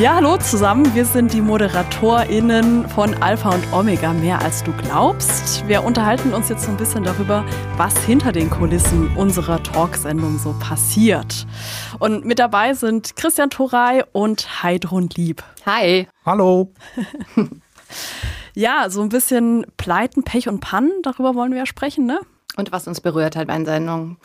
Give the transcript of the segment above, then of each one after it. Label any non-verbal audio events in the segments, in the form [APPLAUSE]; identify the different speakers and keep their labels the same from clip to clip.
Speaker 1: Ja, hallo zusammen. Wir sind die ModeratorInnen von Alpha und Omega, mehr als du glaubst. Wir unterhalten uns jetzt so ein bisschen darüber, was hinter den Kulissen unserer Talksendung so passiert. Und mit dabei sind Christian Torey und Heidrun Lieb.
Speaker 2: Hi.
Speaker 3: Hallo. [LAUGHS]
Speaker 1: ja, so ein bisschen Pleiten, Pech und Pannen, darüber wollen wir ja sprechen, ne?
Speaker 2: Und was uns berührt hat bei den Sendungen.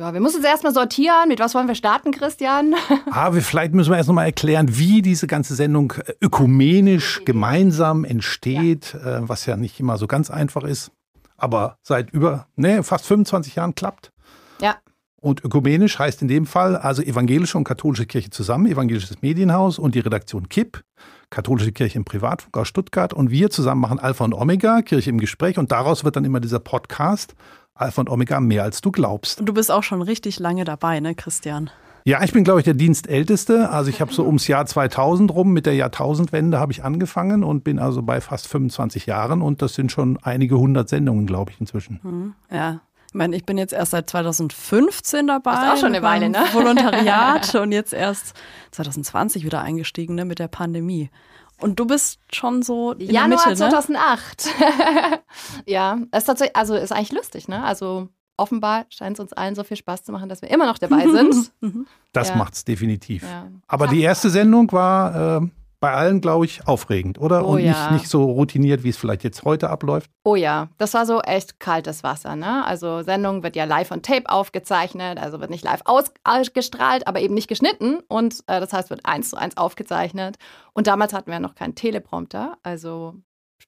Speaker 2: Ja, wir müssen uns erstmal sortieren. Mit was wollen wir starten, Christian? [LAUGHS]
Speaker 3: Ah, wir, vielleicht müssen wir erst nochmal erklären, wie diese ganze Sendung äh, ökumenisch gemeinsam entsteht, ja. Äh, was ja nicht immer so ganz einfach ist, aber seit über, ne, fast 25 Jahren klappt.
Speaker 2: Ja.
Speaker 3: Und ökumenisch heißt in dem Fall also evangelische und katholische Kirche zusammen, evangelisches Medienhaus und die Redaktion KIP, katholische Kirche im Privatfunk aus Stuttgart. Und wir zusammen machen Alpha und Omega, Kirche im Gespräch. Und daraus wird dann immer dieser Podcast Alpha und Omega mehr als du glaubst.
Speaker 1: Und du bist auch schon richtig lange dabei, ne, Christian?
Speaker 3: Ja, ich bin, glaube ich, der Dienstälteste. Also ich habe so ums Jahr 2000 rum, mit der Jahrtausendwende habe ich angefangen und bin also bei fast 25 Jahren. Und das sind schon einige hundert Sendungen, glaube ich, inzwischen.
Speaker 1: Mhm, ja, ich meine, ich bin jetzt erst seit 2015 dabei. Das
Speaker 2: ist auch schon eine Weile, ne?
Speaker 1: Volontariat [LAUGHS] und jetzt erst 2020 wieder eingestiegen, ne, mit der Pandemie. Und du bist schon so in
Speaker 2: Januar
Speaker 1: der Mitte,
Speaker 2: 2008. Ne? [LAUGHS] ja, ist tatsächlich, also ist eigentlich lustig, ne? Also offenbar scheint es uns allen so viel Spaß zu machen, dass wir immer noch dabei [LAUGHS] sind.
Speaker 3: das ja. es definitiv. Ja. Aber die erste Sendung war äh, bei allen, glaube ich, aufregend, oder?
Speaker 2: Oh,
Speaker 3: und
Speaker 2: ja.
Speaker 3: nicht, nicht so routiniert, wie es vielleicht jetzt heute abläuft.
Speaker 2: Oh ja, das war so echt kaltes Wasser. Ne? Also Sendung wird ja live on Tape aufgezeichnet, also wird nicht live ausgestrahlt, aber eben nicht geschnitten. Und äh, das heißt, wird eins zu eins aufgezeichnet. Und damals hatten wir noch keinen Teleprompter. Also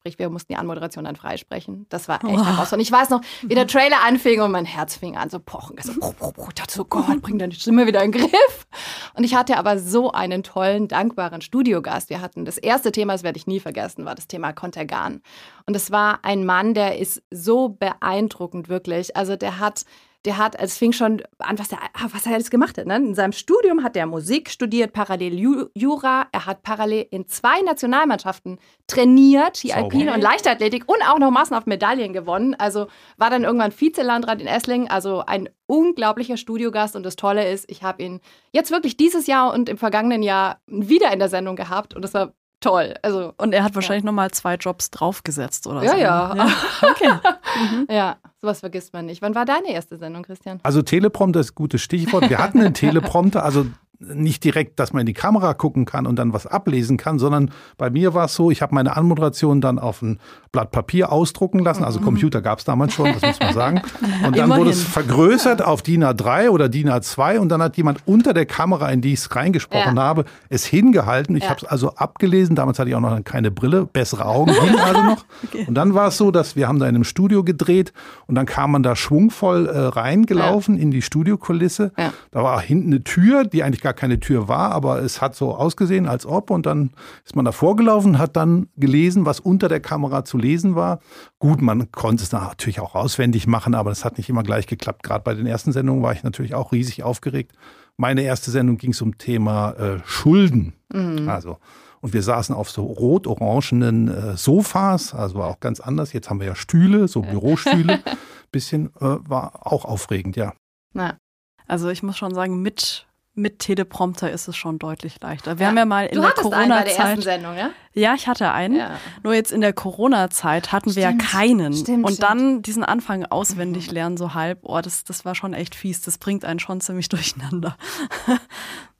Speaker 2: Sprich, wir mussten die Anmoderation dann freisprechen. Das war echt oh. herausfordernd. Ich weiß noch, wie der Trailer anfing und mein Herz fing an zu pochen. Ich so, oh, oh, oh, oh Gott, bring deine Stimme wieder in den Griff. Und ich hatte aber so einen tollen, dankbaren Studiogast. Wir hatten das erste Thema, das werde ich nie vergessen, war das Thema Kontergan. Und es war ein Mann, der ist so beeindruckend, wirklich. Also der hat der hat, es fing schon an, was, der, ah, was er alles gemacht hat. Ne? In seinem Studium hat er Musik studiert, parallel Jura. Er hat parallel in zwei Nationalmannschaften trainiert, die Alpine und Leichtathletik und auch noch massenhaft Medaillen gewonnen. Also war dann irgendwann Vizelandrat in Esslingen. Also ein unglaublicher Studiogast. Und das Tolle ist, ich habe ihn jetzt wirklich dieses Jahr und im vergangenen Jahr wieder in der Sendung gehabt. Und das war toll. Also,
Speaker 1: und er hat wahrscheinlich ja. nochmal zwei Jobs draufgesetzt oder
Speaker 2: ja,
Speaker 1: so.
Speaker 2: Ja, ja. Okay. [LAUGHS] mhm. Ja, sowas vergisst man nicht. Wann war deine erste Sendung, Christian?
Speaker 3: Also Teleprompter ist ein gutes Stichwort. Wir hatten einen Teleprompter, also nicht direkt, dass man in die Kamera gucken kann und dann was ablesen kann, sondern bei mir war es so, ich habe meine Anmoderation dann auf ein Blatt Papier ausdrucken lassen. Also mhm. Computer gab es damals schon, das muss man sagen. [LAUGHS] Und dann wurde es vergrößert auf DIN A3 oder DIN A2 und dann hat jemand unter der Kamera, in die ich es reingesprochen ja. habe, es hingehalten. Ich ja. habe es also abgelesen. Damals hatte ich auch noch keine Brille, bessere Augen [LAUGHS] ging also noch. Okay. Und dann war es so, dass wir haben da in einem Studio gedreht und dann kam man da schwungvoll äh, reingelaufen ja. in die Studiokulisse. Da war hinten eine Tür, die eigentlich gar gar keine Tür war, aber es hat so ausgesehen, als ob. Und dann ist man davor gelaufen, hat dann gelesen, was unter der Kamera zu lesen war. Gut, man konnte es natürlich auch auswendig machen, aber das hat nicht immer gleich geklappt. Gerade bei den ersten Sendungen war ich natürlich auch riesig aufgeregt. Meine erste Sendung ging zum Thema äh, Schulden. Mhm. Also und wir saßen auf so rot-orangenen äh, Sofas, also war auch ganz anders. Jetzt haben wir ja Stühle, so Bürostühle. [LAUGHS] Bisschen äh, war auch aufregend, ja.
Speaker 1: Na, also ich muss schon sagen, mit mit Teleprompter ist es schon deutlich leichter. Wir ja. haben ja mal in du der Corona-Zeit.
Speaker 2: Ja?
Speaker 1: ja, ich hatte einen. Ja. Nur jetzt in der Corona-Zeit hatten wir ja keinen.
Speaker 2: Stimmt,
Speaker 1: und
Speaker 2: stimmt.
Speaker 1: dann diesen Anfang auswendig mhm. lernen, so halb, oh, das, das war schon echt fies. Das bringt einen schon ziemlich [LAUGHS] durcheinander.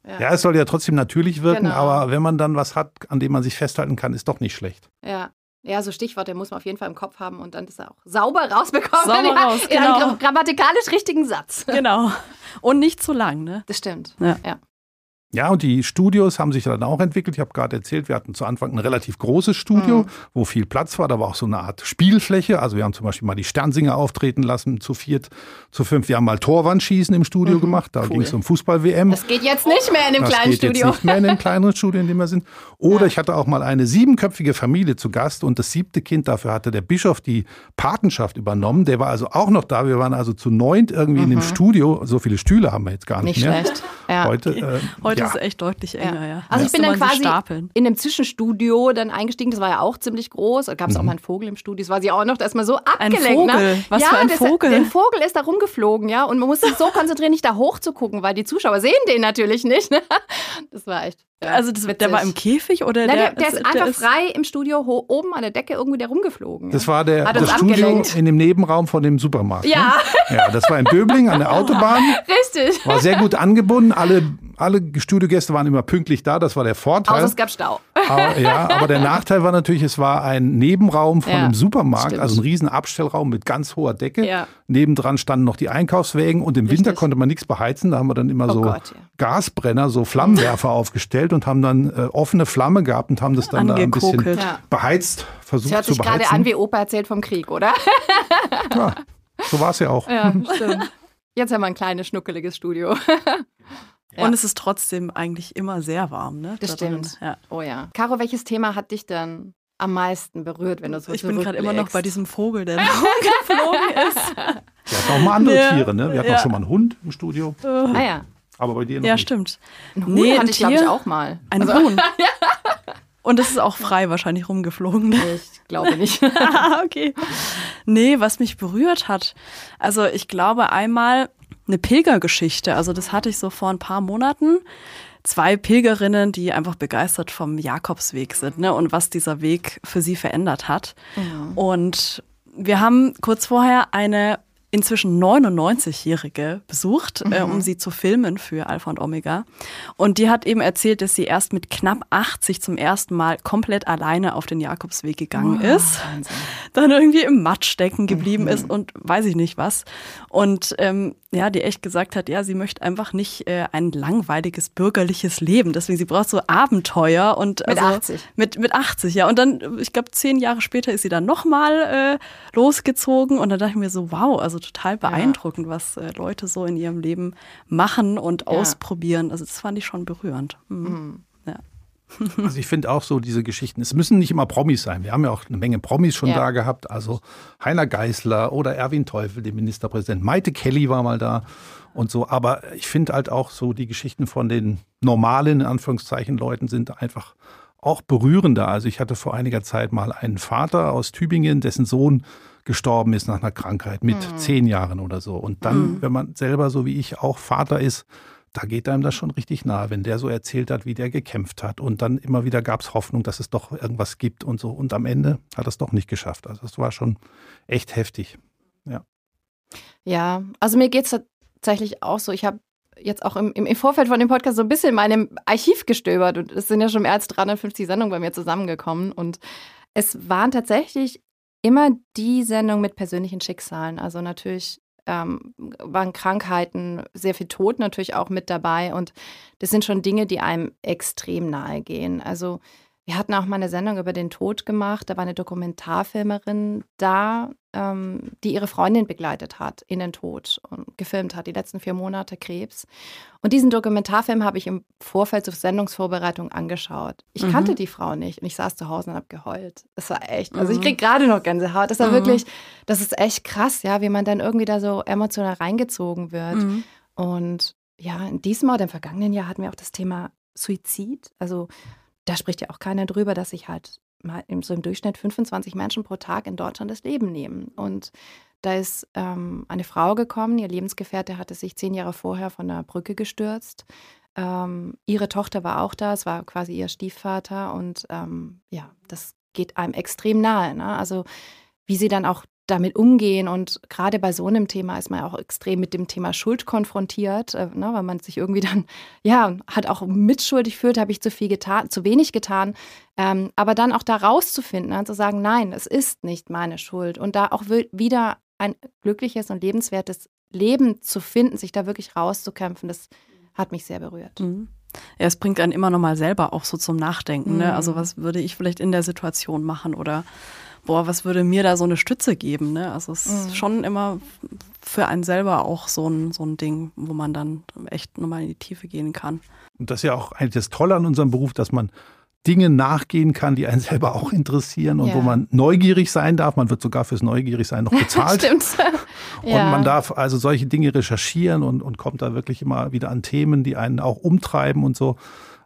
Speaker 3: Ja. ja, es soll ja trotzdem natürlich wirken, genau. aber wenn man dann was hat, an dem man sich festhalten kann, ist doch nicht schlecht.
Speaker 2: Ja. Ja, so Stichworte muss man auf jeden Fall im Kopf haben und dann ist er auch sauber rausbekommen.
Speaker 1: Sauber raus,
Speaker 2: in genau. einem grammatikalisch richtigen Satz.
Speaker 1: Genau. Und nicht zu lang, ne?
Speaker 2: Das stimmt.
Speaker 1: Ja.
Speaker 2: ja.
Speaker 3: Ja, und die Studios haben sich dann auch entwickelt. Ich habe gerade erzählt, wir hatten zu Anfang ein relativ großes Studio, mhm. wo viel Platz war. Da war auch so eine Art Spielfläche. Also wir haben zum Beispiel mal die Sternsinger auftreten lassen, zu viert, zu fünf. Wir haben mal Torwandschießen im Studio mhm. gemacht. Da cool. ging es um Fußball-WM.
Speaker 2: Das geht jetzt nicht mehr in dem
Speaker 3: das
Speaker 2: kleinen
Speaker 3: geht
Speaker 2: Studio.
Speaker 3: Jetzt nicht mehr in dem kleineren Studio, in dem wir sind. Oder ja. ich hatte auch mal eine siebenköpfige Familie zu Gast und das siebte Kind, dafür hatte der Bischof die Patenschaft übernommen. Der war also auch noch da. Wir waren also zu neunt irgendwie mhm. in dem mhm. Studio. So viele Stühle haben wir jetzt gar nicht,
Speaker 2: nicht
Speaker 3: mehr.
Speaker 2: Schlecht. Ja.
Speaker 3: Heute, äh,
Speaker 1: Heute
Speaker 3: Ja.
Speaker 1: ist es echt deutlich enger, ja.
Speaker 2: Also ich bin dann quasi
Speaker 1: stapeln.
Speaker 2: in einem Zwischenstudio dann eingestiegen. Das war ja auch ziemlich groß. Da gab es auch mal einen Vogel im Studio. Das war sie auch noch. Da ist man so abgelenkt.
Speaker 1: Vogel?
Speaker 2: Ne?
Speaker 1: Was
Speaker 2: ja,
Speaker 1: für ein
Speaker 2: das,
Speaker 1: Vogel?
Speaker 2: Der Vogel ist da rumgeflogen, ja. Und man muss sich so konzentrieren, nicht da hoch zu gucken, weil die Zuschauer sehen den natürlich nicht. Ne? Das war echt. Ja,
Speaker 1: Also das, der war im Käfig oder
Speaker 2: Nein,
Speaker 1: der,
Speaker 2: der, der ist einfach frei im Studio oben an der Decke irgendwie der rumgeflogen.
Speaker 3: Das war der, das Studio
Speaker 2: abgelenkt.
Speaker 3: in dem Nebenraum von dem Supermarkt.
Speaker 2: Ja.
Speaker 3: Ne? Ja, das war in Böbling an der [LAUGHS] Autobahn.
Speaker 2: Richtig.
Speaker 3: War sehr gut angebunden. Alle, alle Studiogäste waren immer pünktlich da. Das war der Vorteil.
Speaker 2: Außer es gab Stau.
Speaker 3: Aber, ja, aber der Nachteil war natürlich, es war ein Nebenraum von
Speaker 2: Ja,
Speaker 3: einem Supermarkt,
Speaker 2: stimmt.
Speaker 3: also ein riesen Abstellraum mit ganz hoher Decke.
Speaker 2: Ja.
Speaker 3: Nebendran standen noch die Einkaufswägen und im Winter
Speaker 2: Richtig.
Speaker 3: konnte man nichts beheizen. Da haben wir dann immer
Speaker 2: Oh
Speaker 3: so
Speaker 2: Gott, ja.
Speaker 3: Gasbrenner, so Flammenwerfer aufgestellt und haben dann äh, offene Flamme gehabt und haben das dann da ein bisschen beheizt, versucht
Speaker 2: Das hört
Speaker 3: zu
Speaker 2: sich gerade
Speaker 3: beheizen.
Speaker 2: an, wie Opa erzählt vom Krieg, oder?
Speaker 3: ja, so war es ja auch.
Speaker 2: Ja, stimmt. Jetzt haben wir ein kleines, schnuckeliges Studio. Ja.
Speaker 1: Und es ist trotzdem eigentlich immer sehr warm, ne?
Speaker 2: Das
Speaker 1: da
Speaker 2: stimmt.
Speaker 1: Ja.
Speaker 2: Oh ja. Caro, welches Thema hat dich denn am meisten berührt, wenn du so
Speaker 1: Ich bin gerade immer noch bei diesem Vogel, der [LAUGHS] da rumgeflogen ist.
Speaker 3: Wir hatten auch mal andere
Speaker 1: Ja.
Speaker 3: Tiere, ne? Wir hatten
Speaker 1: Ja.
Speaker 3: auch schon mal einen Hund im Studio,
Speaker 2: Ah ja.
Speaker 3: aber bei dir noch
Speaker 1: Ja,
Speaker 3: nicht.
Speaker 1: stimmt.
Speaker 2: Ein Huhn
Speaker 1: Nee,
Speaker 2: hatte
Speaker 1: ein
Speaker 2: ich, glaube ich,
Speaker 1: Tier.
Speaker 2: auch mal.
Speaker 1: Ein
Speaker 2: Also,
Speaker 1: Huhn. [LAUGHS] Und das ist auch frei wahrscheinlich rumgeflogen. Ne?
Speaker 2: Ich glaube nicht.
Speaker 1: Ah, [LAUGHS] okay. Nee, was mich berührt hat. Also ich glaube einmal eine Pilgergeschichte. Also das hatte ich so vor ein paar Monaten. Zwei Pilgerinnen, die einfach begeistert vom Jakobsweg sind ne? und was dieser Weg für sie verändert hat. Und wir haben kurz vorher eine inzwischen 99-Jährige besucht, äh, um sie zu filmen für Alpha und Omega. Und die hat eben erzählt, dass sie erst mit knapp 80 zum ersten Mal komplett alleine auf den Jakobsweg gegangen ist dann irgendwie im Matsch stecken geblieben ist und weiß ich nicht was. Und ähm, ja, die echt gesagt hat, ja, sie möchte einfach nicht äh, ein langweiliges bürgerliches Leben. Deswegen, sie braucht so Abenteuer und
Speaker 2: Mit
Speaker 1: also,
Speaker 2: 80.
Speaker 1: Mit, mit 80, ja. Und dann, ich glaube, zehn Jahre später ist sie dann nochmal äh, losgezogen und dann dachte ich mir so, wow, also total beeindruckend, was äh, Leute so in ihrem Leben machen und ausprobieren. Also das fand ich schon berührend. Mhm. Ja.
Speaker 3: Also ich finde auch so diese Geschichten, es müssen nicht immer Promis sein. Wir haben ja auch eine Menge Promis schon
Speaker 2: Ja.
Speaker 3: da gehabt. Also Heiner Geißler oder Erwin Teufel, der Ministerpräsident. Maite Kelly war mal da und so. Aber ich finde halt auch so die Geschichten von den normalen, in Anführungszeichen, Leuten sind einfach auch berührender. Also ich hatte vor einiger Zeit mal einen Vater aus Tübingen, dessen Sohn gestorben ist nach einer Krankheit mit zehn Jahren oder so. Und dann, wenn man selber so wie ich auch Vater ist, da geht einem das schon richtig nahe, wenn der so erzählt hat, wie der gekämpft hat. Und dann immer wieder gab es Hoffnung, dass es doch irgendwas gibt und so. Und am Ende hat er es doch nicht geschafft. Also es war schon echt heftig.
Speaker 2: Ja, also mir geht es tatsächlich auch so. Ich habe jetzt auch im, im im Vorfeld von dem Podcast so ein bisschen in meinem Archiv gestöbert und es sind ja schon mehr als 350 Sendungen bei mir zusammengekommen und es waren tatsächlich immer die Sendungen mit persönlichen Schicksalen. Also natürlich ähm, waren Krankheiten, sehr viel Tod natürlich auch mit dabei und das sind schon Dinge, die einem extrem nahe gehen. Also wir hatten auch mal eine Sendung über den Tod gemacht. Da war eine Dokumentarfilmerin da, ähm, die ihre Freundin begleitet hat in den Tod und gefilmt hat, die letzten vier Monate Krebs. Und diesen Dokumentarfilm habe ich im Vorfeld zur Sendungsvorbereitung angeschaut. Ich
Speaker 1: Mhm.
Speaker 2: kannte die Frau nicht und ich saß zu Hause und habe geheult. Das war echt, also ich
Speaker 1: Mhm.
Speaker 2: kriege gerade noch Gänsehaut. Das war
Speaker 1: Mhm.
Speaker 2: wirklich, das ist echt krass, ja, wie man dann irgendwie da so emotional reingezogen wird.
Speaker 1: Mhm.
Speaker 2: Und ja, in diesem Jahr, im vergangenen Jahr hatten wir auch das Thema Suizid. Also da spricht ja auch keiner drüber, dass sich halt mal im, so im Durchschnitt 25 Menschen pro Tag in Deutschland das Leben nehmen. Und da ist ähm, eine Frau gekommen, ihr Lebensgefährte hatte sich zehn Jahre vorher von der Brücke gestürzt. Ähm, ihre Tochter war auch da, es war quasi ihr Stiefvater und ähm, ja, das geht einem extrem nahe. Ne? Also wie sie dann auch damit umgehen und gerade bei so einem Thema ist man ja auch extrem mit dem Thema Schuld konfrontiert, äh, ne? weil man sich irgendwie dann [LAUGHS] ja hat auch mitschuldig fühlt, habe ich zu viel getan, zu wenig getan, ähm, aber dann auch da rauszufinden, ne? zu sagen, nein, es ist nicht meine Schuld und da auch wi- wieder ein glückliches und lebenswertes Leben zu finden, sich da wirklich rauszukämpfen, das hat mich sehr berührt.
Speaker 1: Mhm. Ja, es bringt einen immer noch mal selber auch so zum Nachdenken. Ne?
Speaker 2: Mhm.
Speaker 1: Also was würde ich vielleicht in der Situation machen oder boah, was würde mir da so eine Stütze geben? Ne? Also es ist
Speaker 2: Mhm.
Speaker 1: schon immer für einen selber auch so ein, so ein Ding, wo man dann echt nochmal in die Tiefe gehen kann.
Speaker 3: Und das ist ja auch eigentlich das Tolle an unserem Beruf, dass man Dinge nachgehen kann, die einen [LAUGHS] selber auch interessieren und
Speaker 2: Ja.
Speaker 3: wo man neugierig sein darf. Man wird sogar fürs Neugierigsein noch [LAUGHS] bezahlt.
Speaker 2: Stimmt. [LAUGHS]
Speaker 3: Und man darf also solche Dinge recherchieren und, und kommt da wirklich immer wieder an Themen, die einen auch umtreiben und so.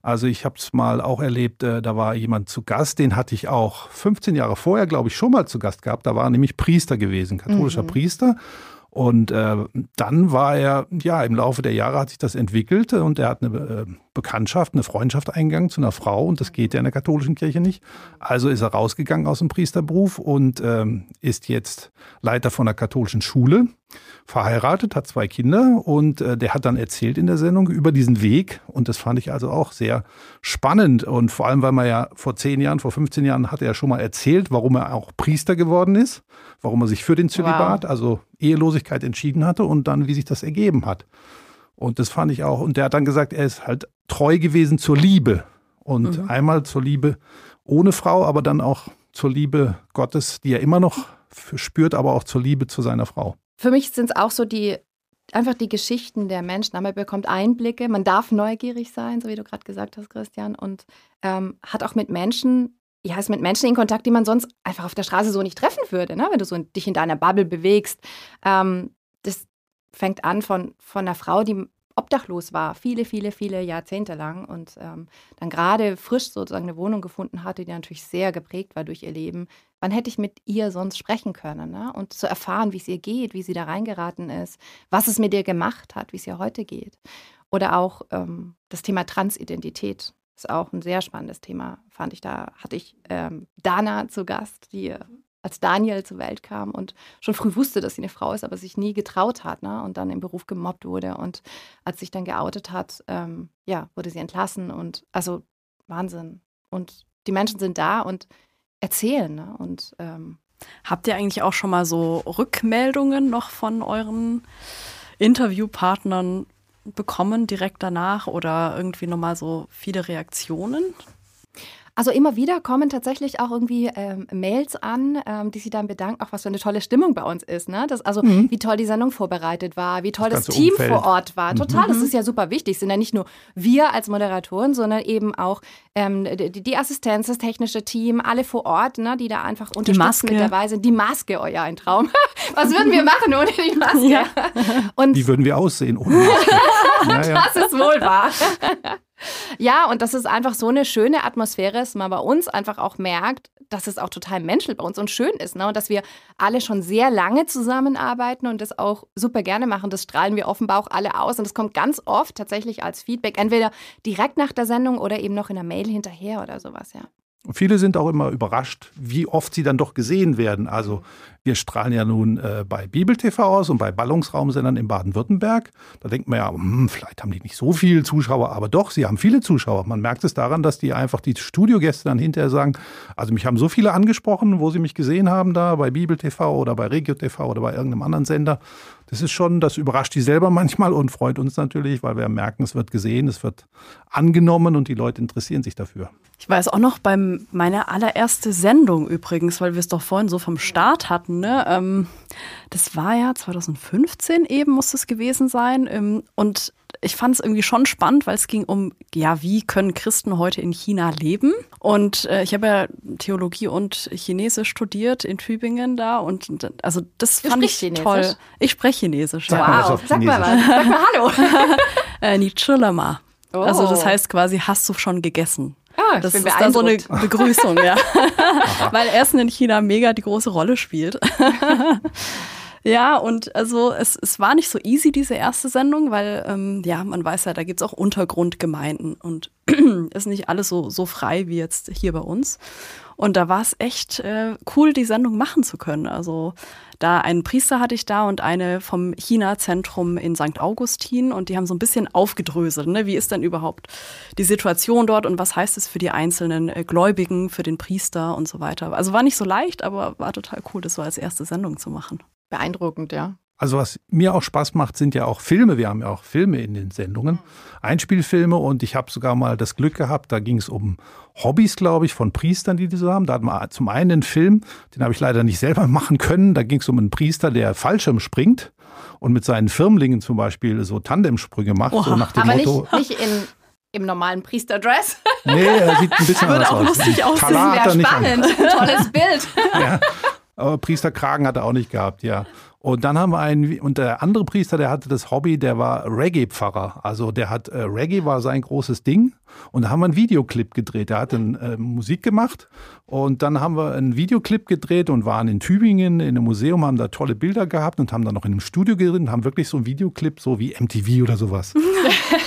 Speaker 3: Also ich habe es mal auch erlebt, äh, da war jemand zu Gast, den hatte ich auch 15 Jahre vorher, glaube ich, schon mal zu Gast gehabt. Da war nämlich Priester gewesen, katholischer
Speaker 2: Mhm.
Speaker 3: Priester. Und äh, dann war er, ja, im Laufe der Jahre hat sich das entwickelt und er hat eine äh, Bekanntschaft, eine Freundschaft eingegangen zu einer Frau und das geht ja in der katholischen Kirche nicht. Also ist er rausgegangen aus dem Priesterberuf und ähm, ist jetzt Leiter von der katholischen Schule, verheiratet, hat zwei Kinder und äh, der hat dann erzählt in der Sendung über diesen Weg und das fand ich also auch sehr spannend und vor allem, weil man ja vor zehn Jahren, vor 15 Jahren hat er ja schon mal erzählt, warum er auch Priester geworden ist, warum er sich für den Zölibat, also Ehelosigkeit entschieden hatte und dann, wie sich das ergeben hat. Und das fand ich auch. Und der hat dann gesagt, er ist halt treu gewesen zur Liebe. Und
Speaker 1: Mhm.
Speaker 3: einmal zur Liebe ohne Frau, aber dann auch zur Liebe Gottes, die er immer noch spürt, aber auch zur Liebe zu seiner Frau.
Speaker 2: Für mich sind es auch so die, einfach die Geschichten der Menschen. Man bekommt Einblicke, man darf neugierig sein, so wie du gerade gesagt hast, Christian, und ähm, hat auch mit Menschen, ja, ist mit Menschen in Kontakt, die man sonst einfach auf der Straße so nicht treffen würde, ne? wenn du so in, dich in deiner Bubble bewegst. Ähm, fängt an von, von einer Frau, die obdachlos war, viele, viele, viele Jahrzehnte lang und ähm, dann gerade frisch sozusagen eine Wohnung gefunden hatte, die natürlich sehr geprägt war durch ihr Leben. Wann hätte ich mit ihr sonst sprechen können? Ne? Und zu erfahren, wie es ihr geht, wie sie da reingeraten ist, was es mit ihr gemacht hat, wie es ihr heute geht. Oder auch ähm, das Thema Transidentität ist auch ein sehr spannendes Thema, fand ich. Da hatte ich ähm, Dana zu Gast, die äh, als Daniel zur Welt kam und schon früh wusste, dass sie eine Frau ist, aber sich nie getraut hat ne? und dann im Beruf gemobbt wurde. Und als sich dann geoutet hat, ähm, ja, wurde sie entlassen und also Wahnsinn. Und die Menschen sind da und erzählen. Ne? Und ähm,
Speaker 1: Habt ihr eigentlich auch schon mal so Rückmeldungen noch von euren Interviewpartnern bekommen direkt danach oder irgendwie nochmal so viele Reaktionen?
Speaker 2: Also immer wieder kommen tatsächlich auch irgendwie ähm, Mails an, ähm, die sich dann bedanken, auch was für eine tolle Stimmung bei uns ist. Ne? Das, also wie toll die Sendung vorbereitet war, wie toll das,
Speaker 3: ganze
Speaker 2: Team
Speaker 3: Umfeld.
Speaker 2: vor Ort war. Total, das ist ja super wichtig. Es sind ja nicht nur wir als Moderatoren, sondern eben auch ähm, die, die Assistenz, das technische Team, alle vor Ort, ne, die da einfach unterstützen
Speaker 1: Maske.
Speaker 2: mit dabei sind. Die Maske, oh ja, ein Traum. [LAUGHS] was würden wir machen ohne die Maske?
Speaker 1: Ja.
Speaker 2: Und
Speaker 3: Wie würden wir aussehen ohne Maske? [LAUGHS] ja, ja.
Speaker 2: das ist wohl wahr. [LAUGHS] ja, und das ist einfach so eine schöne Atmosphäre, dass man bei uns einfach auch merkt, dass es auch total menschlich bei uns und schön ist. Ne? Und dass wir alle schon sehr lange zusammenarbeiten und das auch super gerne machen. Das strahlen wir offenbar auch alle aus. Und das kommt ganz oft tatsächlich als Feedback, entweder direkt nach der Sendung oder eben noch in der Mail hinterher oder sowas, ja.
Speaker 3: Viele sind auch immer überrascht, wie oft sie dann doch gesehen werden. Also wir strahlen ja nun äh, bei Bibel TV aus und bei Ballungsraumsendern in Baden-Württemberg. Da denkt man ja, hm, vielleicht haben die nicht so viele Zuschauer, aber doch, sie haben viele Zuschauer. Man merkt es daran, dass die einfach die Studiogäste dann hinterher sagen, also mich haben so viele angesprochen, wo sie mich gesehen haben da bei Bibel TV oder bei Regio TV oder bei irgendeinem anderen Sender. Das ist schon, das überrascht die selber manchmal und freut uns natürlich, weil wir merken, es wird gesehen, es wird angenommen und die Leute interessieren sich dafür.
Speaker 1: Ich weiß auch noch beim meine allererste Sendung übrigens, weil wir es doch vorhin so vom Start hatten. Ne? Ähm, das war ja 2015 eben muss es gewesen sein. Ähm, und ich fand es irgendwie schon spannend, weil es ging um, ja, wie können Christen heute in China leben? Und äh, ich habe ja Theologie und Chinesisch studiert in Tübingen da und also das
Speaker 2: Du
Speaker 1: fand ich
Speaker 2: sprichst
Speaker 1: toll.
Speaker 2: Chinesisch?
Speaker 1: Ich spreche Chinesisch.
Speaker 3: Sag
Speaker 1: ja.
Speaker 3: mal was
Speaker 2: Wow, sag mal
Speaker 3: Chinesisch.
Speaker 2: was. Sag mal Hallo. [LAUGHS]
Speaker 1: Äh, Ni Chilama. Also das
Speaker 2: Oh.
Speaker 1: heißt quasi, hast du schon gegessen?
Speaker 2: Ah,
Speaker 1: das ist dann so eine. Begrüßung, ja. [LAUGHS] Weil Essen in China mega die große Rolle spielt. [LAUGHS] ja, und also es, es war nicht so easy, diese erste Sendung, weil ähm, ja, man weiß ja, da gibt's auch Untergrundgemeinden und [CLEARS THROAT] ist nicht alles so, so frei wie jetzt hier bei uns. Und da war es echt äh, cool, die Sendung machen zu können. Also da einen Priester hatte ich da und eine vom China-Zentrum in St. Augustin und die haben so ein bisschen aufgedröselt. Ne? Wie ist denn überhaupt die Situation dort und was heißt es für die einzelnen äh, Gläubigen, für den Priester und so weiter. Also war nicht so leicht, aber war total cool, das so als erste Sendung zu machen.
Speaker 2: Beeindruckend, ja.
Speaker 3: Also was mir auch Spaß macht, sind ja auch Filme. Wir haben ja auch Filme in den Sendungen, Einspielfilme und ich habe sogar mal das Glück gehabt, da ging es um Hobbys, glaube ich, von Priestern, die die so haben. Da hat man zum einen einen Film, den habe ich leider nicht selber [LAUGHS] machen können. Da ging es um einen Priester, der Fallschirm springt und mit seinen Firmlingen zum Beispiel so Tandemsprünge macht, so nach dem
Speaker 2: Aber
Speaker 3: Motto.
Speaker 2: nicht, nicht in im normalen Priesterdress.
Speaker 3: Nee, er sieht ein bisschen [LAUGHS]
Speaker 1: Würde
Speaker 3: anders
Speaker 1: auch
Speaker 3: aus.
Speaker 1: lustig aussehen.
Speaker 3: Talar hat er
Speaker 2: Wäre spannend. [LAUGHS] Tolles Bild.
Speaker 3: Ja. Aber Priesterkragen hat er auch nicht gehabt, ja. Und dann haben wir einen, und der andere Priester, der hatte das Hobby, der war Reggae-Pfarrer. Also der hat, äh, Reggae war sein großes Ding. Und da haben wir einen Videoclip gedreht. Der hat dann äh, Musik gemacht. Und dann haben wir einen Videoclip gedreht und waren in Tübingen in einem Museum, haben da tolle Bilder gehabt und haben dann noch in einem Studio gedreht und haben wirklich so einen Videoclip, so wie MTV oder sowas. [LAUGHS]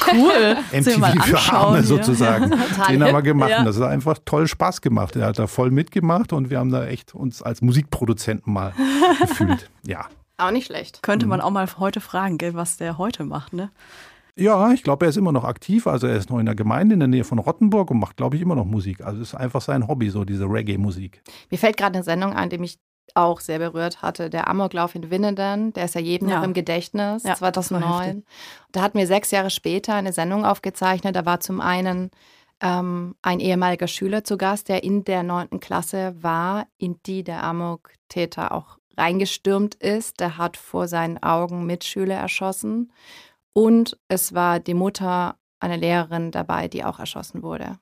Speaker 1: Cool.
Speaker 3: MTV für Arme
Speaker 1: hier.
Speaker 3: sozusagen. [LAUGHS]
Speaker 2: Total
Speaker 3: Den haben wir gemacht.
Speaker 1: Ja.
Speaker 3: Und das hat einfach toll Spaß gemacht. Er hat da voll mitgemacht und wir haben da echt uns als Musikproduzenten mal gefühlt. Ja.
Speaker 2: Auch nicht schlecht.
Speaker 1: Könnte
Speaker 3: Mhm.
Speaker 1: man auch mal heute fragen, gell, was der heute macht, ne?
Speaker 3: Ja, ich glaube, er ist immer noch aktiv. Also er ist noch in der Gemeinde in der Nähe von Rottenburg und macht, glaube ich, immer noch Musik. Also es ist einfach sein Hobby, so diese Reggae-Musik.
Speaker 2: Mir fällt gerade eine Sendung ein, die mich auch sehr berührt hatte. Der Amoklauf in Winnenden, der ist ja jedem
Speaker 1: Ja.
Speaker 2: noch im Gedächtnis,
Speaker 1: Ja, das war
Speaker 2: 2009. Da hatten wir sechs Jahre später eine Sendung aufgezeichnet. Da war zum einen ähm, ein ehemaliger Schüler zu Gast, der in der neunten Klasse war, in die der Amok-Täter auch reingestürmt ist. Der hat vor seinen Augen Mitschüler erschossen. Und es war die Mutter einer Lehrerin dabei, die auch erschossen wurde.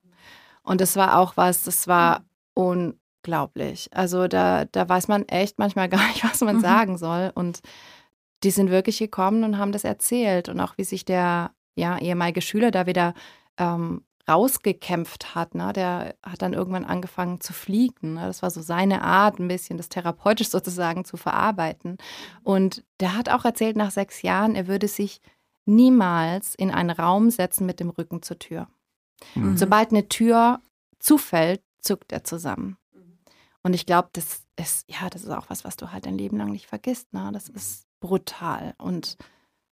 Speaker 2: Und das war auch was, das war unglaublich. Also da, da weiß man echt manchmal [LAUGHS] gar nicht, was man
Speaker 1: Mhm.
Speaker 2: sagen soll. Und die sind wirklich gekommen und haben das erzählt. Und auch wie sich der ja, ehemalige Schüler da wieder ähm, rausgekämpft hat. Ne? Der hat dann irgendwann angefangen zu fliegen. Ne? Das war so seine Art, ein bisschen das therapeutisch [LAUGHS] sozusagen zu verarbeiten. Und der hat auch erzählt, nach sechs Jahren, er würde sich niemals in einen Raum setzen mit dem Rücken zur Tür.
Speaker 1: Mhm.
Speaker 2: Sobald eine Tür zufällt, zuckt er zusammen. Und ich glaube, das ist, ja, das ist auch was, was du halt dein Leben lang nicht vergisst. Ne? Das ist brutal. Und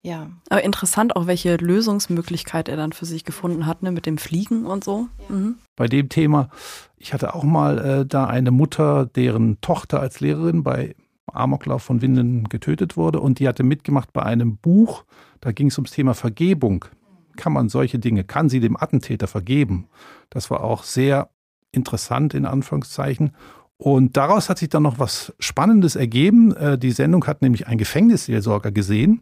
Speaker 2: ja.
Speaker 1: Aber interessant auch, welche Lösungsmöglichkeit er dann für sich gefunden hat, ne, mit dem Fliegen und so. Mhm.
Speaker 3: Bei dem Thema, ich hatte auch mal äh, da eine Mutter, deren Tochter als Lehrerin bei Amoklauf von Winden getötet wurde und die hatte mitgemacht bei einem Buch, da ging es ums Thema Vergebung. Kann man solche Dinge, kann sie dem Attentäter vergeben? Das war auch sehr interessant in Anführungszeichen. Und daraus hat sich dann noch was Spannendes ergeben. Äh, Die Sendung hat nämlich ein Gefängnisseelsorger gesehen.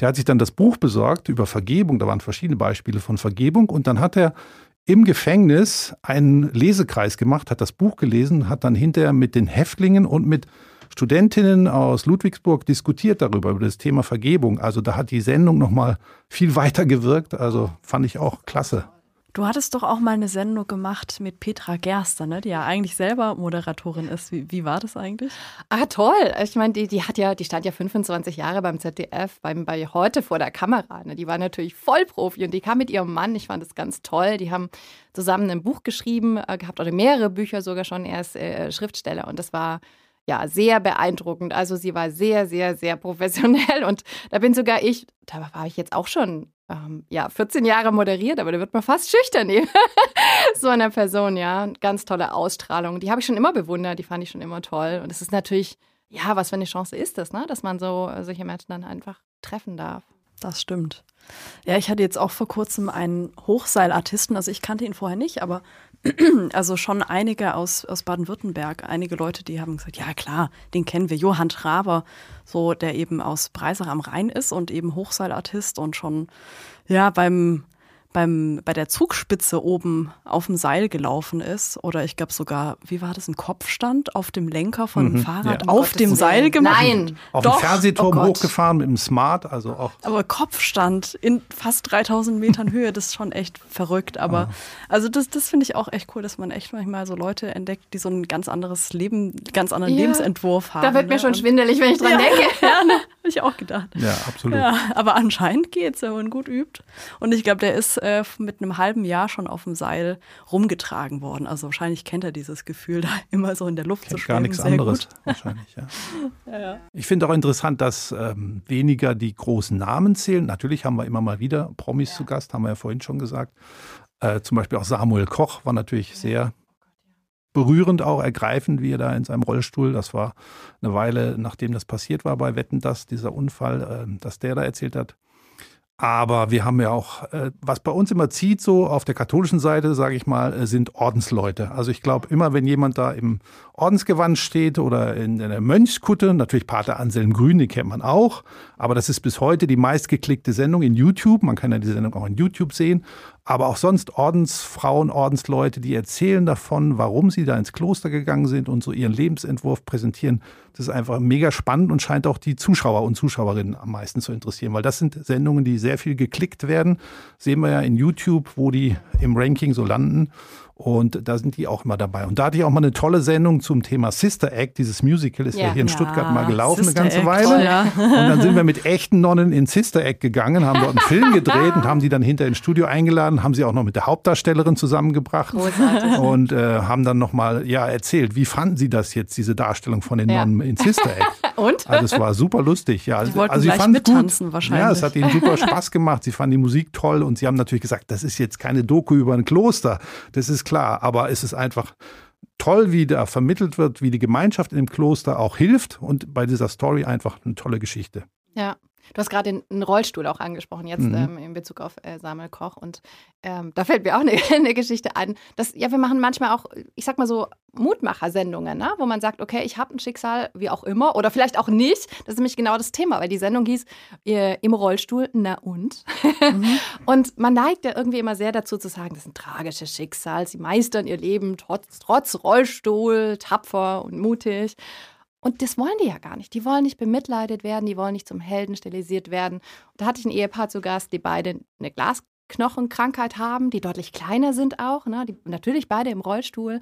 Speaker 3: Der hat sich dann das Buch besorgt über Vergebung. Da waren verschiedene Beispiele von Vergebung. Und dann hat er im Gefängnis einen Lesekreis gemacht, hat das Buch gelesen, hat dann hinterher mit den Häftlingen und mit Studentinnen aus Ludwigsburg diskutiert darüber, über das Thema Vergebung. Also da hat die Sendung nochmal viel weiter gewirkt. Also fand ich auch klasse.
Speaker 1: Du hattest doch auch mal eine Sendung gemacht mit Petra Gerster, ne, die ja eigentlich selber Moderatorin ist. Wie, wie war das eigentlich?
Speaker 2: Ah, toll. Ich meine, die, die hat ja, die stand ja 25 Jahre beim ZDF, beim, bei heute vor der Kamera. Ne? Die war natürlich Vollprofi und die kam mit ihrem Mann. Ich fand das ganz toll. Die haben zusammen ein Buch geschrieben äh, gehabt oder mehrere Bücher sogar schon. Er ist äh, Schriftsteller und das war ja sehr beeindruckend. Also sie war sehr, sehr, sehr professionell und da bin sogar ich, da war ich jetzt auch schon ähm, ja 14 Jahre moderiert, aber da wird man fast schüchtern neben [LAUGHS] so einer Person, ja. Ganz tolle Ausstrahlung. Die habe ich schon immer bewundert, die fand ich schon immer toll. Und es ist natürlich, ja, was für eine Chance ist das, ne? dass man so solche Menschen dann einfach treffen darf.
Speaker 1: Das stimmt. Ja, ich hatte jetzt auch vor kurzem einen Hochseilartisten, also ich kannte ihn vorher nicht, aber [CLEARS THROAT] also schon einige aus, aus Baden-Württemberg, einige Leute, die haben gesagt, ja klar, den kennen wir, Johann Traber, so der eben aus Breisach am Rhein ist und eben Hochseilartist und schon ja beim beim, bei der Zugspitze oben auf dem Seil gelaufen ist. Oder ich glaube sogar, wie war das, ein Kopfstand auf dem Lenker von einem
Speaker 3: Mhm,
Speaker 1: Fahrrad
Speaker 3: ja.
Speaker 1: auf
Speaker 2: Um
Speaker 1: dem
Speaker 2: Gottes
Speaker 1: Seil
Speaker 2: Willen.
Speaker 1: gemacht.
Speaker 2: Nein.
Speaker 3: Auf
Speaker 1: Doch.
Speaker 3: dem Fernsehturm
Speaker 1: Oh
Speaker 3: hochgefahren mit dem Smart, also auch
Speaker 1: Aber Kopfstand in fast 3000 Metern Höhe, das ist schon echt verrückt. Aber also das, das finde ich auch echt cool, dass man echt manchmal so Leute entdeckt, die so ein ganz anderes Leben, ganz anderen
Speaker 2: Ja,
Speaker 1: Lebensentwurf haben.
Speaker 2: Da wird mir
Speaker 1: ne?
Speaker 2: schon schwindelig, wenn ich dran
Speaker 1: Ja.
Speaker 2: denke. [LAUGHS]
Speaker 1: Ja, ne, ich auch gedacht.
Speaker 3: ja, absolut.
Speaker 1: Ja, aber anscheinend geht's, wenn man gut übt. Und ich glaube, der ist äh, mit einem halben Jahr schon auf dem Seil rumgetragen worden. Also wahrscheinlich kennt er dieses Gefühl, da [LAUGHS] immer so in der Luft zu
Speaker 3: Kennt gar nichts
Speaker 1: Sehr
Speaker 3: anderes
Speaker 1: Gut.
Speaker 3: wahrscheinlich. Ja. [LAUGHS] Ich finde auch interessant, dass ähm, weniger die großen Namen zählen. Natürlich haben wir immer mal wieder Promis zu Gast, haben wir ja vorhin schon gesagt. Äh, zum Beispiel auch Samuel Koch war natürlich sehr berührend, auch ergreifend, wie er da in seinem Rollstuhl, das war eine Weile, nachdem das passiert war bei Wetten, das, dieser Unfall, äh, dass der da erzählt hat. Aber wir haben ja auch, äh, was bei uns immer zieht, so auf der katholischen Seite, sage ich mal, äh, sind Ordensleute. Also ich glaube, immer wenn jemand da im Ordensgewand steht oder in, in der Mönchskutte, natürlich Pater Anselm Grün, den kennt man auch, aber das ist bis heute die meistgeklickte Sendung in YouTube. Man kann ja die Sendung auch in YouTube sehen. aber auch sonst Ordensfrauen, Ordensleute, die erzählen davon, warum sie da ins Kloster gegangen sind und so ihren Lebensentwurf präsentieren. Das ist einfach mega spannend und scheint auch die Zuschauer und Zuschauerinnen am meisten zu interessieren, weil das sind Sendungen, die sehr viel geklickt werden. Sehen wir ja in YouTube, wo die im Ranking so landen. Und da sind die auch immer dabei. Und da hatte ich auch mal eine tolle Sendung zum Thema Sister Act. Dieses Musical ist ja, ja hier in ja, Stuttgart mal gelaufen Sister eine ganze Act, Weile. Toll, ja. Und dann sind wir mit echten Nonnen in Sister Act gegangen, haben dort einen Film gedreht und haben die dann hinter ins Studio eingeladen, haben sie auch noch mit der Hauptdarstellerin zusammengebracht Großartig. und äh, haben dann nochmal ja, erzählt, wie fanden sie das jetzt, diese Darstellung von den Nonnen in Sister Act.
Speaker 2: Und?
Speaker 3: Also es war super lustig. Ja.
Speaker 1: Die wollten
Speaker 3: also,
Speaker 1: sie fanden mittanzen gut. wahrscheinlich.
Speaker 3: Ja, es hat ihnen super [LAUGHS] Spaß gemacht. Sie fanden die Musik toll und sie haben natürlich gesagt, das ist jetzt keine Doku über ein Kloster. Das ist klar, aber es ist ist einfach toll, wie da vermittelt wird, wie die Gemeinschaft in dem Kloster auch hilft und bei dieser Story einfach eine tolle Geschichte.
Speaker 2: Ja. Du hast gerade den Rollstuhl auch angesprochen, jetzt mhm. ähm, in Bezug auf äh, Samuel Koch. Und ähm, da fällt mir auch eine, [LAUGHS] eine, Geschichte ein. Dass, ja, wir machen manchmal auch, ich sag mal so, Mutmacher-Sendungen, ne? wo man sagt, okay, ich habe ein Schicksal, wie auch immer, oder vielleicht auch nicht. Das ist nämlich genau das Thema, weil die Sendung hieß äh, im Rollstuhl, na und? Mhm. [LAUGHS] und man neigt ja irgendwie immer sehr dazu zu sagen, das ist ein tragisches Schicksal. Sie meistern ihr Leben trotz, trotz Rollstuhl, tapfer und mutig. Und das wollen die ja gar nicht. Die wollen nicht bemitleidet werden, die wollen nicht zum Helden stilisiert werden. Da hatte ich ein Ehepaar zu Gast, die beide eine Glasknochenkrankheit haben, die deutlich kleiner sind auch, ne? die, natürlich beide im Rollstuhl.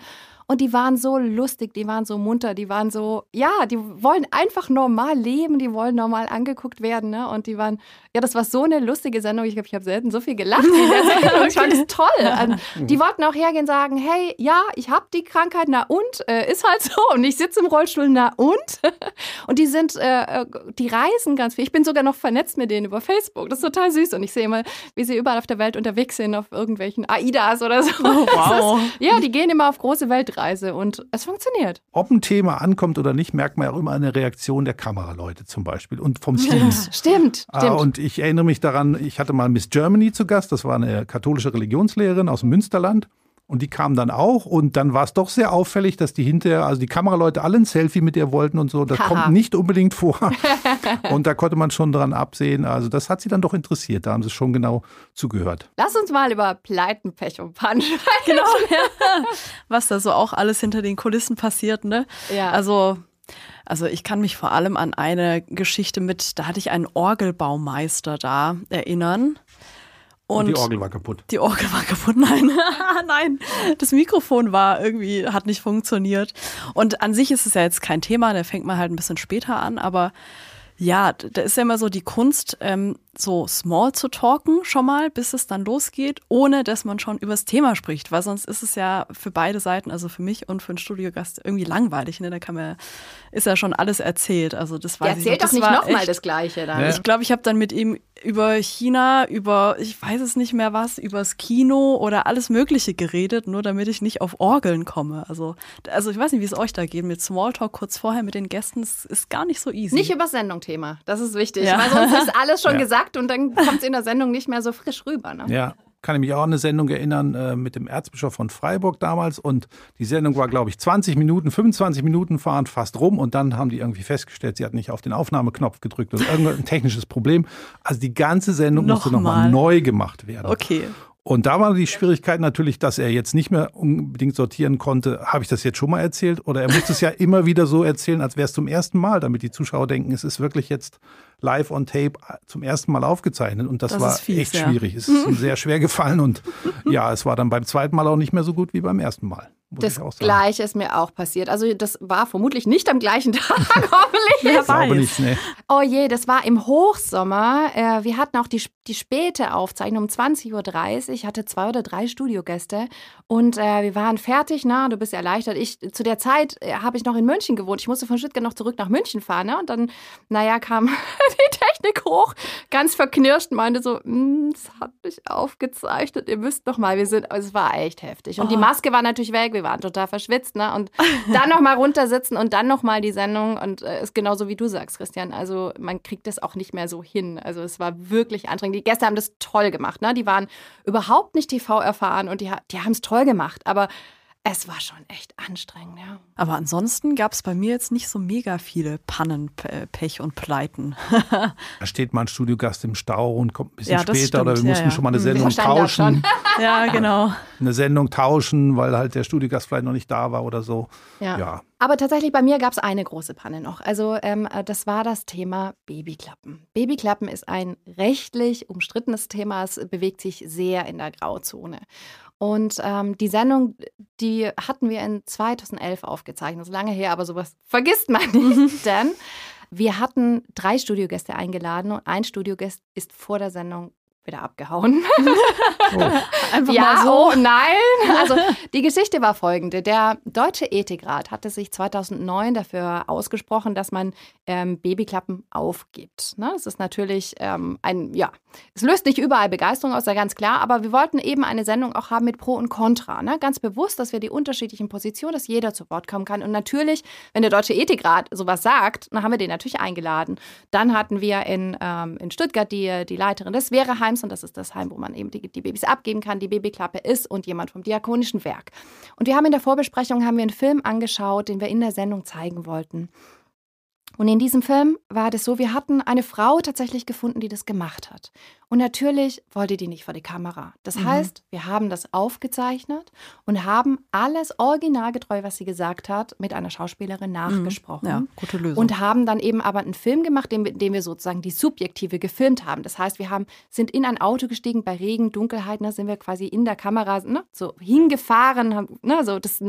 Speaker 2: Und die waren so lustig, die waren so munter, die waren so, ja, die wollen einfach normal leben, die wollen normal angeguckt werden. Ne? Und die waren, ja, das war so eine lustige Sendung. Ich glaube, ich habe selten so viel gelacht in der Sendung. Ich fand es [LAUGHS] toll. Also, die wollten auch hergehen und sagen, hey, ja, ich habe die Krankheit, na und? Äh, ist halt so. Und ich sitze im Rollstuhl, na und? [LAUGHS] und die sind, äh, äh, die reisen ganz viel. Ich bin sogar noch vernetzt mit denen über Facebook. Das ist total süß. Und ich sehe immer, wie sie überall auf der Welt unterwegs sind, auf irgendwelchen AIDAs oder so. Oh, wow. [LAUGHS] Ist, ja, die gehen immer auf große Weltreisen. Weltreise und es funktioniert.
Speaker 3: Ob ein Thema ankommt oder nicht, merkt man ja auch immer eine Reaktion der Kameraleute zum Beispiel und vom Team.
Speaker 2: stimmt,
Speaker 3: ah, stimmt. Und ich erinnere mich daran, ich hatte mal Miss Germany zu Gast, das war eine katholische Religionslehrerin aus dem Münsterland. Und die kam dann auch und dann war es doch sehr auffällig, dass die hinterher, also die Kameraleute alle ein Selfie mit ihr wollten und so. Das kommt nicht unbedingt vor. [LAUGHS] und da konnte man schon dran absehen. Also das hat sie dann doch interessiert. Da haben sie schon genau zugehört.
Speaker 2: Lass uns mal über Pleiten, Pech und Pannen
Speaker 1: Genau. Ja. [LAUGHS] Was da so auch alles hinter den Kulissen passiert, ne? Ja. Also also ich kann mich vor allem an eine Geschichte mit, da hatte ich einen Orgelbaumeister da erinnern.
Speaker 3: Und, die Orgel war kaputt.
Speaker 1: Die Orgel war kaputt, [LAUGHS] nein. nein, das Mikrofon war irgendwie, hat nicht funktioniert. Und an sich ist es ja jetzt kein Thema, da fängt man halt ein bisschen später an, aber ja, da ist ja immer so die Kunst, ähm, so small zu talken schon mal, bis es dann losgeht, ohne dass man schon über das Thema spricht, weil sonst ist es ja für beide Seiten, also für mich und für einen Studiogast, irgendwie langweilig. Ne? Da kann man, ist ja schon alles erzählt. Also das war.
Speaker 2: Der erzählt doch nicht nochmal das Gleiche dann.
Speaker 1: Ja. Ich glaube, ich habe dann mit ihm über China, über, ich weiß es nicht mehr was, übers Kino oder alles Mögliche geredet, nur damit ich nicht auf Orgeln komme. Also, also ich weiß nicht, wie es euch da geht. Mit Smalltalk kurz vorher mit den Gästen ist, ist gar nicht so easy.
Speaker 2: Nicht über Sendungthema, das ist wichtig. Ja. Weil sonst ist alles schon ja. Gesagt und dann kommt es in der Sendung nicht mehr so frisch rüber. Ne?
Speaker 3: Ja, kann ich mich auch an eine Sendung erinnern äh, mit dem Erzbischof von Freiburg damals. Und die Sendung war, glaube ich, 20 Minuten, 25 Minuten fahren fast rum. Und dann haben die irgendwie festgestellt, sie hat nicht auf den Aufnahmeknopf gedrückt oder irgendein [LAUGHS] technisches Problem. Also die ganze Sendung noch musste nochmal neu gemacht werden.
Speaker 1: Okay.
Speaker 3: Und da war die Schwierigkeit natürlich, dass er jetzt nicht mehr unbedingt sortieren konnte, habe ich das jetzt schon mal erzählt? Oder er musste es ja [LAUGHS] immer wieder so erzählen, als wäre es zum ersten Mal, damit die Zuschauer denken, es ist wirklich jetzt live on tape zum ersten Mal aufgezeichnet. Und das, das war fies, echt ja. schwierig. Es ist ihm [LAUGHS] sehr schwer gefallen und [LAUGHS] ja, es war dann beim zweiten Mal auch nicht mehr so gut wie beim ersten Mal.
Speaker 2: Das Gleiche ist mir auch passiert. Also das war vermutlich nicht am gleichen [LAUGHS] Tag, hoffentlich.
Speaker 3: Wer weiß. Nicht, nee.
Speaker 2: Oh je, das war im Hochsommer. Äh, wir hatten auch die, die späte Aufzeichnung um 20.30 Uhr. Ich hatte zwei oder drei Studiogäste und äh, wir waren fertig. Na, du bist erleichtert. Ich, zu der Zeit äh, habe ich noch in München gewohnt. Ich musste von Stuttgart noch zurück nach München fahren. Ne? Und dann, naja, kam [LAUGHS] die Technik hoch, ganz verknirscht, meinte so, hm, es hat mich aufgezeichnet. Ihr müsst noch mal, wir sind, es war echt heftig. Und oh. die Maske war natürlich weg wir waren total verschwitzt, ne? Und dann nochmal runtersitzen und dann nochmal die Sendung und äh, ist genauso wie du sagst, Christian. Also man kriegt das auch nicht mehr so hin. Also es war wirklich anstrengend. Die Gäste haben das toll gemacht, ne? Die waren überhaupt nicht TV erfahren und die, die haben es toll gemacht. Aber es war schon echt anstrengend, ja.
Speaker 1: Aber ansonsten gab es bei mir jetzt nicht so mega viele Pannen, Pech und Pleiten. [LAUGHS]
Speaker 3: da steht mal ein Studiogast im Stau und kommt ein bisschen
Speaker 1: Ja,
Speaker 3: später
Speaker 1: stimmt.
Speaker 3: oder wir
Speaker 1: Ja,
Speaker 3: mussten
Speaker 1: ja.
Speaker 3: schon mal eine
Speaker 2: Mhm.
Speaker 3: Sendung tauschen. [LAUGHS] [LAUGHS]
Speaker 1: ja, genau.
Speaker 3: Eine Sendung tauschen, weil halt der Studiogast vielleicht noch nicht da war oder so.
Speaker 2: Ja.
Speaker 3: ja.
Speaker 2: Aber tatsächlich bei mir gab es eine große Panne noch. Also ähm, äh, das war das Thema Babyklappen. Babyklappen ist ein rechtlich umstrittenes Thema. Es bewegt sich sehr in der Grauzone. Und ähm, die Sendung, die hatten wir in 2011 aufgezeichnet. Das ist lange her, aber sowas vergisst man [LAUGHS] nicht. Denn wir hatten drei Studiogäste eingeladen und ein Studiogast ist vor der Sendung wieder abgehauen. [LAUGHS]
Speaker 1: Einfach
Speaker 2: ja,
Speaker 1: mal so.
Speaker 2: oh nein. [LAUGHS] Also die Geschichte war folgende. Der Deutsche Ethikrat hatte sich 2009 dafür ausgesprochen, dass man ähm, Babyklappen aufgibt. Ne? Das ist natürlich ähm, ein, ja, es löst nicht überall Begeisterung aus, ja ganz klar, aber wir wollten eben eine Sendung auch haben mit Pro und Contra. Ne? Ganz bewusst, dass wir die unterschiedlichen Positionen, dass jeder zu Wort kommen kann. Und natürlich, wenn der Deutsche Ethikrat sowas sagt, dann haben wir den natürlich eingeladen. Dann hatten wir in, ähm, in Stuttgart die, die Leiterin des Wehreheims und das ist das Heim, wo man eben die, die Babys abgeben kann, die Babyklappe ist und jemand vom Diakonischen Werk. Und wir haben in der Vorbesprechung haben wir einen Film angeschaut, den wir in der Sendung zeigen wollten. Und in diesem Film war das so, wir hatten eine Frau tatsächlich gefunden, die das gemacht hat. Und natürlich wollte die nicht vor die Kamera. Das
Speaker 1: Mhm.
Speaker 2: heißt, wir haben das aufgezeichnet und haben alles originalgetreu, was sie gesagt hat, mit einer Schauspielerin nachgesprochen.
Speaker 1: Ja, gute Lösung.
Speaker 2: Und haben dann eben aber einen Film gemacht, in dem wir sozusagen die Subjektive gefilmt haben. Das heißt, wir haben, sind in ein Auto gestiegen bei Regen, Dunkelheit, da sind wir quasi in der Kamera ne, so hingefahren, haben ne, so das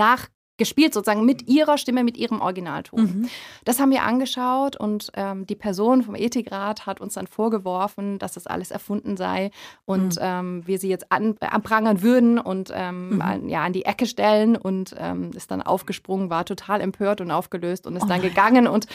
Speaker 2: nachgespielt, sozusagen mit ihrer Stimme, mit ihrem Originalton.
Speaker 1: Mhm.
Speaker 2: Das haben wir angeschaut und ähm, die Person vom Ethikrat hat uns dann vorgeworfen, dass das alles erfunden sei und
Speaker 1: Mhm.
Speaker 2: ähm, wir sie jetzt an, anprangern würden und ähm,
Speaker 1: Mhm.
Speaker 2: an, ja, an die Ecke stellen und ähm, ist dann aufgesprungen, war total empört und aufgelöst und ist
Speaker 1: Oh
Speaker 2: dann gegangen und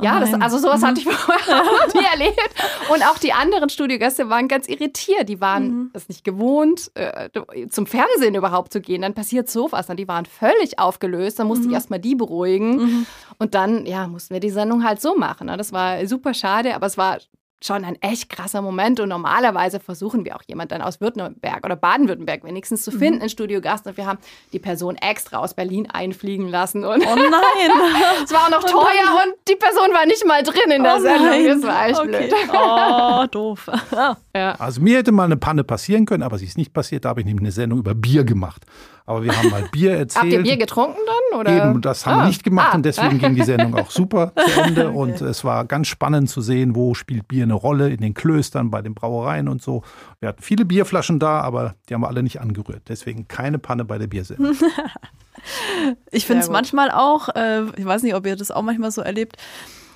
Speaker 2: ja,
Speaker 1: Oh
Speaker 2: das, also sowas
Speaker 1: Mhm.
Speaker 2: hatte ich vorher noch nie erlebt und auch die anderen Studiogäste waren ganz irritiert, die waren
Speaker 1: Mhm.
Speaker 2: es nicht gewohnt, äh, zum Fernsehen überhaupt zu gehen, dann passiert sowas, dann die waren völlig aufgelöst, dann musste ich erstmal die beruhigen
Speaker 1: Mhm.
Speaker 2: und dann, ja, mussten wir die Sendung halt so machen. Ne? Das war super schade, aber es war schon ein echt krasser Moment. Und normalerweise versuchen wir auch jemanden dann aus Württemberg oder Baden-Württemberg wenigstens zu finden, in Studiogast. Und wir haben die Person extra aus Berlin einfliegen lassen. Und
Speaker 1: Oh nein. [LAUGHS]
Speaker 2: es war auch noch teuer und die Person war nicht mal drin in der
Speaker 1: oh
Speaker 2: Sendung.
Speaker 1: nein.
Speaker 2: Das war echt
Speaker 1: okay.
Speaker 2: blöd.
Speaker 1: Oh, [LAUGHS] doof. [LAUGHS]
Speaker 2: Ja.
Speaker 3: Also mir hätte mal eine Panne passieren können, aber sie ist nicht passiert. Da habe ich nämlich eine Sendung über Bier gemacht. Aber wir haben mal Bier erzählt.
Speaker 2: Habt ihr Bier getrunken? Oder?
Speaker 3: Eben, das haben wir
Speaker 2: Ah.
Speaker 3: nicht gemacht
Speaker 2: Ah.
Speaker 3: und deswegen ging die [LAUGHS] Sendung auch super zu Ende. Und es war ganz spannend zu sehen, wo spielt Bier eine Rolle in den Klöstern, bei den Brauereien und so. Wir hatten viele Bierflaschen da, aber die haben wir alle nicht angerührt. Deswegen keine Panne bei der Biersendung. [LAUGHS]
Speaker 1: Ich finde es manchmal auch, äh, ich weiß nicht, ob ihr das auch manchmal so erlebt,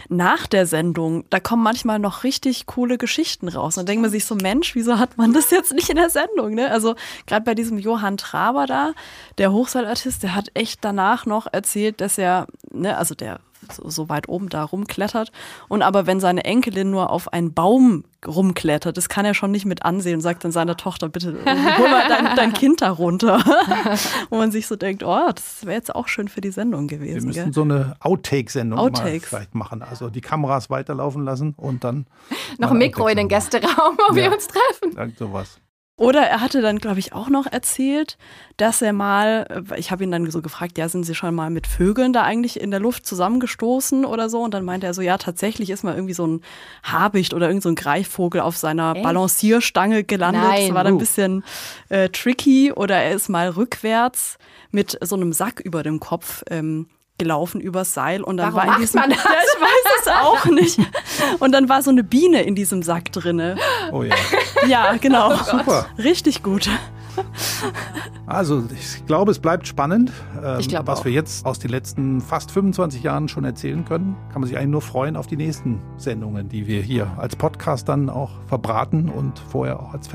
Speaker 1: nach der Sendung, da kommen manchmal noch richtig coole Geschichten raus. Und denkt man sich so, Mensch, wieso hat man das jetzt nicht in der Sendung? Ne? Also gerade bei diesem Johann Traber da, der Hochseilartist, der hat echt danach noch erzählt, dass er, ne, also der so, so weit oben da rumklettert. Und aber wenn seine Enkelin nur auf einen Baum rumklettert, das kann er schon nicht mit ansehen und sagt dann seiner Tochter, bitte hol mal dein, dein [LAUGHS] Kind da runter. [LAUGHS] Wo man sich so denkt, oh, das wäre jetzt auch schön für die Sendung
Speaker 3: Wir
Speaker 1: gewesen.
Speaker 3: müssen
Speaker 1: Gell?
Speaker 3: so eine Outtake-Sendung mal vielleicht machen. Also die Kameras weiterlaufen lassen und dann
Speaker 2: Noch ein Mikro in den Gästeraum, wo wir
Speaker 3: Ja.
Speaker 2: uns treffen.
Speaker 3: Irgend sowas.
Speaker 1: Oder er hatte dann, glaube ich, auch noch erzählt, dass er mal, äh, ich habe ihn dann so gefragt, ja, sind Sie schon mal mit Vögeln da eigentlich in der Luft zusammengestoßen oder so? Und dann meinte er so, ja, tatsächlich ist mal irgendwie so ein Habicht oder irgend so ein Greifvogel auf seiner
Speaker 2: Echt?
Speaker 1: Balancierstange gelandet.
Speaker 2: Nein.
Speaker 1: Das war dann ein bisschen äh, tricky. Oder er ist mal rückwärts mit so einem Sack über dem Kopf ähm, gelaufen übers Seil und dann
Speaker 2: Warum
Speaker 1: war in diesem
Speaker 2: man [LAUGHS] das?
Speaker 1: ja ich weiß es auch [LAUGHS] nicht und dann war so eine Biene in diesem Sack drinne
Speaker 3: Oh ja.
Speaker 1: ja genau
Speaker 3: Super.
Speaker 1: richtig gut
Speaker 3: Also ich glaube, es bleibt spannend. Ähm,
Speaker 2: Ich glaube
Speaker 3: was
Speaker 2: auch.
Speaker 3: wir jetzt aus den letzten fast 25 Jahren schon erzählen können, kann man sich eigentlich nur freuen auf die nächsten Sendungen, die wir hier als Podcast dann auch verbraten und vorher auch als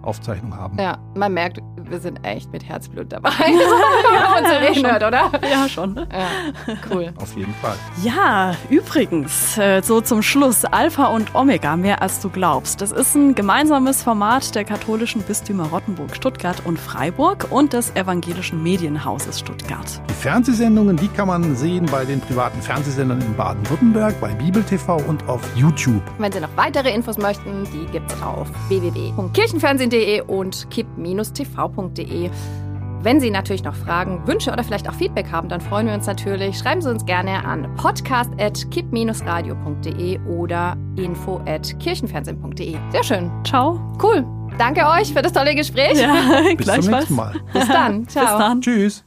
Speaker 3: Fernsehaufzeichnung haben.
Speaker 2: Ja, man merkt, wir sind echt mit Herzblut dabei. [LAUGHS] Wenn man uns reden hört, oder?
Speaker 1: Ja, schon.
Speaker 2: Ja, cool.
Speaker 3: Auf jeden Fall.
Speaker 1: Ja, übrigens, äh, so zum Schluss, Alpha und Omega, mehr als du glaubst. Das ist ein gemeinsames Format der katholischen Bistümer Rottenburg, Stuttgart und Freiburg und des evangelischen Medienhauses Stuttgart.
Speaker 3: Die Fernsehsendungen, die kann man sehen bei den privaten Fernsehsendern in Baden-Württemberg, bei Bibel TV und auf YouTube.
Speaker 2: Wenn Sie noch weitere Infos möchten, die gibt's auf www.kirchenfernsehen.de und kipp-tv.de. Wenn Sie natürlich noch Fragen, Wünsche oder vielleicht auch Feedback haben, dann freuen wir uns natürlich. Schreiben Sie uns gerne an podcast.kip-radio.de oder info.kirchenfernsehen.de. Sehr schön.
Speaker 1: Ciao.
Speaker 2: Cool. Danke euch für das tolle Gespräch.
Speaker 1: Ja, [LAUGHS]
Speaker 3: Bis zum nächsten Mal.
Speaker 2: Bis dann. Ciao.
Speaker 1: Bis dann.
Speaker 3: Tschüss.